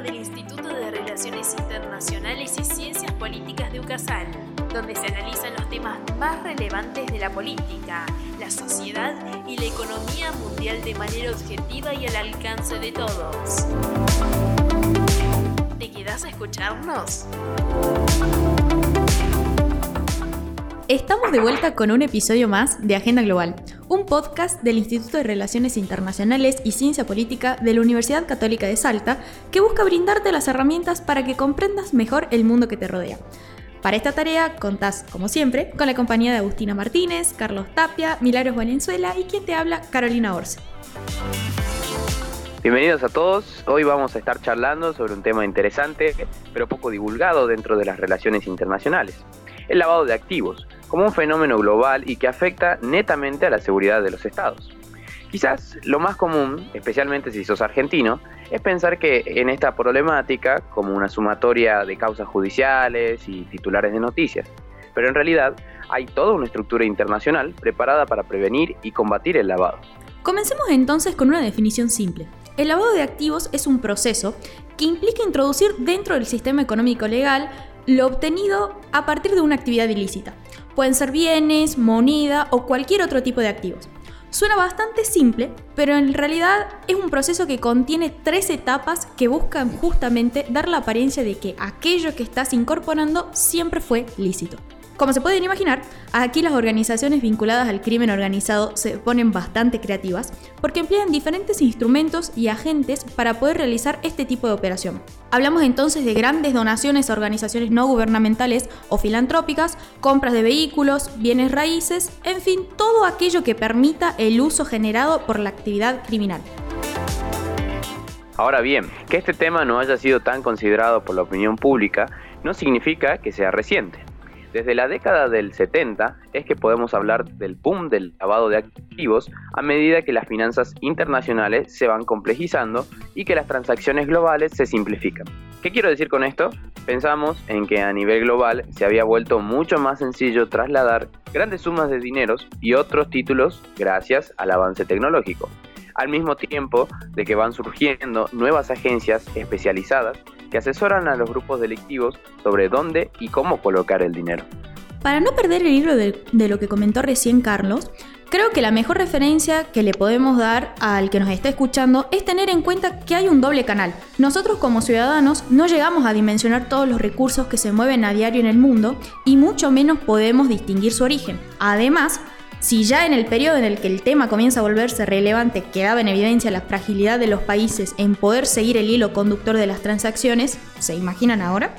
del Instituto de Relaciones Internacionales y Ciencias Políticas de UCASAL, donde se analizan los temas más relevantes de la política, la sociedad y la economía mundial de manera objetiva y al alcance de todos. ¿Te quedas a escucharnos? Estamos de vuelta con un episodio más de Agenda Global, un podcast del Instituto de Relaciones Internacionales y Ciencia Política de la Universidad Católica de Salta que busca brindarte las herramientas para que comprendas mejor el mundo que te rodea. Para esta tarea contás, como siempre, con la compañía de Agustina Martínez, Carlos Tapia, Milagros Valenzuela y quien te habla, Carolina Orce. Bienvenidos a todos. Hoy vamos a estar charlando sobre un tema interesante, pero poco divulgado dentro de las relaciones internacionales el lavado de activos, como un fenómeno global y que afecta netamente a la seguridad de los estados. Quizás lo más común, especialmente si sos argentino, es pensar que en esta problemática como una sumatoria de causas judiciales y titulares de noticias, pero en realidad hay toda una estructura internacional preparada para prevenir y combatir el lavado. Comencemos entonces con una definición simple. El lavado de activos es un proceso que implica introducir dentro del sistema económico legal lo obtenido a partir de una actividad ilícita. Pueden ser bienes, moneda o cualquier otro tipo de activos. Suena bastante simple, pero en realidad es un proceso que contiene tres etapas que buscan justamente dar la apariencia de que aquello que estás incorporando siempre fue lícito. Como se pueden imaginar, aquí las organizaciones vinculadas al crimen organizado se ponen bastante creativas porque emplean diferentes instrumentos y agentes para poder realizar este tipo de operación. Hablamos entonces de grandes donaciones a organizaciones no gubernamentales o filantrópicas, compras de vehículos, bienes raíces, en fin, todo aquello que permita el uso generado por la actividad criminal. Ahora bien, que este tema no haya sido tan considerado por la opinión pública no significa que sea reciente. Desde la década del 70 es que podemos hablar del boom del lavado de activos a medida que las finanzas internacionales se van complejizando y que las transacciones globales se simplifican. ¿Qué quiero decir con esto? Pensamos en que a nivel global se había vuelto mucho más sencillo trasladar grandes sumas de dineros y otros títulos gracias al avance tecnológico al mismo tiempo de que van surgiendo nuevas agencias especializadas que asesoran a los grupos delictivos sobre dónde y cómo colocar el dinero. Para no perder el hilo de, lo que comentó recién Carlos, creo que la mejor referencia que le podemos dar al que nos está escuchando es tener en cuenta que hay un doble canal. Nosotros como ciudadanos no llegamos a dimensionar todos los recursos que se mueven a diario en el mundo y mucho menos podemos distinguir su origen. Además, si ya en el periodo en el que el tema comienza a volverse relevante quedaba en evidencia la fragilidad de los países en poder seguir el hilo conductor de las transacciones, ¿se imaginan ahora?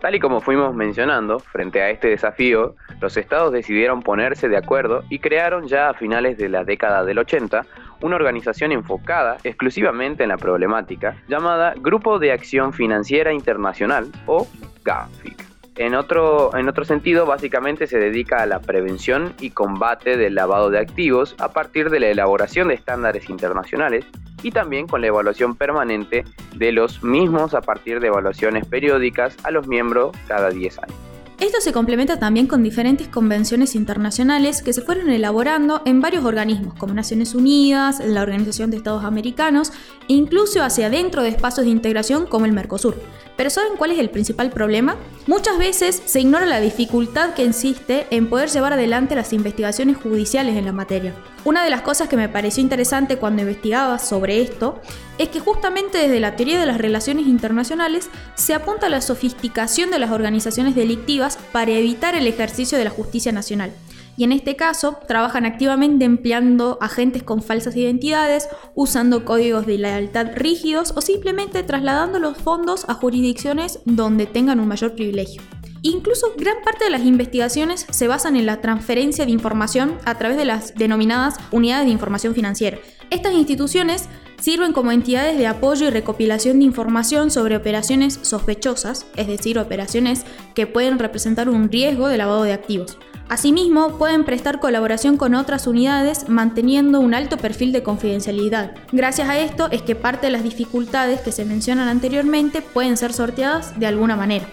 Tal y como fuimos mencionando, frente a este desafío, los estados decidieron ponerse de acuerdo y crearon ya a finales de la década del 80 una organización enfocada exclusivamente en la problemática llamada Grupo de Acción Financiera Internacional o GAFIC. En otro, en otro sentido, básicamente se dedica a la prevención y combate del lavado de activos a partir de la elaboración de estándares internacionales y también con la evaluación permanente de los mismos a partir de evaluaciones periódicas a los miembros cada 10 años. Esto se complementa también con diferentes convenciones internacionales que se fueron elaborando en varios organismos, como Naciones Unidas, la Organización de Estados Americanos e incluso hacia adentro de espacios de integración como el Mercosur. Pero ¿saben cuál es el principal problema? Muchas veces se ignora la dificultad que existe en poder llevar adelante las investigaciones judiciales en la materia. Una de las cosas que me pareció interesante cuando investigaba sobre esto es que justamente desde la teoría de las relaciones internacionales se apunta a la sofisticación de las organizaciones delictivas para evitar el ejercicio de la justicia nacional y en este caso trabajan activamente empleando agentes con falsas identidades, usando códigos de lealtad rígidos o simplemente trasladando los fondos a jurisdicciones donde tengan un mayor privilegio. Incluso gran parte de las investigaciones se basan en la transferencia de información a través de las denominadas unidades de información financiera. Estas instituciones sirven como entidades de apoyo y recopilación de información sobre operaciones sospechosas, es decir, operaciones que pueden representar un riesgo de lavado de activos. Asimismo, pueden prestar colaboración con otras unidades manteniendo un alto perfil de confidencialidad. Gracias a esto es que parte de las dificultades que se mencionan anteriormente pueden ser sorteadas de alguna manera.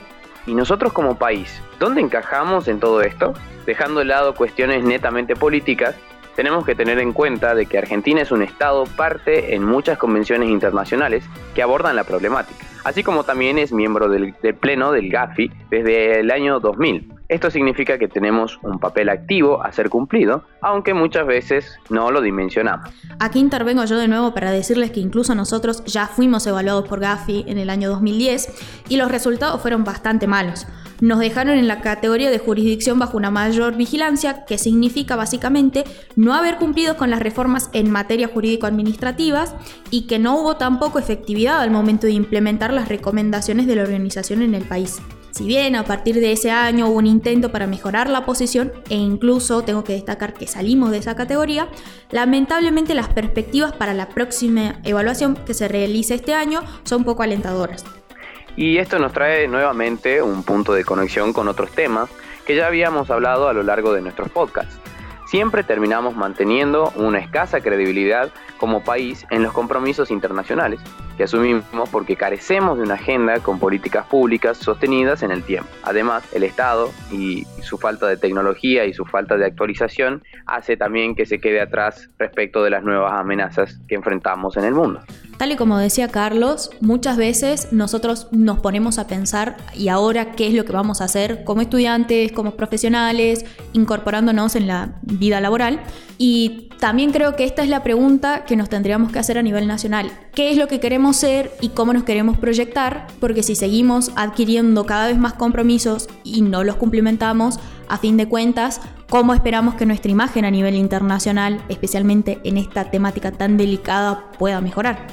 ¿Y nosotros como país, dónde encajamos en todo esto? Dejando de lado cuestiones netamente políticas, tenemos que tener en cuenta de que Argentina es un Estado parte en muchas convenciones internacionales que abordan la problemática. así como también es miembro del, del Pleno del GAFI desde el año 2000. Esto significa que tenemos un papel activo a ser cumplido, aunque muchas veces no lo dimensionamos. Aquí intervengo yo de nuevo para decirles que incluso nosotros ya fuimos evaluados por Gafi en el año 2010 y los resultados fueron bastante malos. Nos dejaron en la categoría de jurisdicción bajo una mayor vigilancia, que significa básicamente no haber cumplido con las reformas en materia jurídico-administrativas y que no hubo tampoco efectividad al momento de implementar las recomendaciones de la organización en el país. Si bien a partir de ese año hubo un intento para mejorar la posición e incluso tengo que destacar que salimos de esa categoría, lamentablemente las perspectivas para la próxima evaluación que se realice este año son poco alentadoras. Y esto nos trae nuevamente un punto de conexión con otros temas que ya habíamos hablado a lo largo de nuestros podcasts siempre terminamos manteniendo una escasa credibilidad como país en los compromisos internacionales que asumimos porque carecemos de una agenda con políticas públicas sostenidas en el tiempo. Además, el Estado y su falta de tecnología y su falta de actualización hace también que se quede atrás respecto de las nuevas amenazas que enfrentamos en el mundo. Tal y como decía Carlos, muchas veces nosotros nos ponemos a pensar y ahora qué es lo que vamos a hacer como estudiantes, como profesionales, incorporándonos en la vida laboral. Y también creo que esta es la pregunta que nos tendríamos que hacer a nivel nacional. ¿Qué es lo que queremos ser y cómo nos queremos proyectar? Porque si seguimos adquiriendo cada vez más compromisos y no los cumplimentamos, a fin de cuentas, ¿cómo esperamos que nuestra imagen a nivel internacional, especialmente en esta temática tan delicada, pueda mejorar?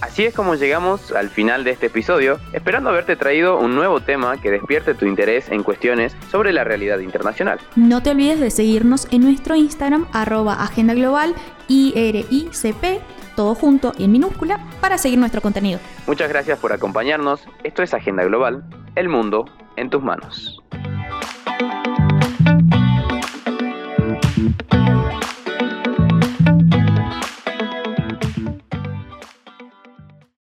Así es como llegamos al final de este episodio, esperando haberte traído un nuevo tema que despierte tu interés en cuestiones sobre la realidad internacional. No te olvides de seguirnos en nuestro Instagram, arroba Agenda Global, IRICP, todo junto y en minúscula, para seguir nuestro contenido. Muchas gracias por acompañarnos. Esto es Agenda Global, el mundo en tus manos.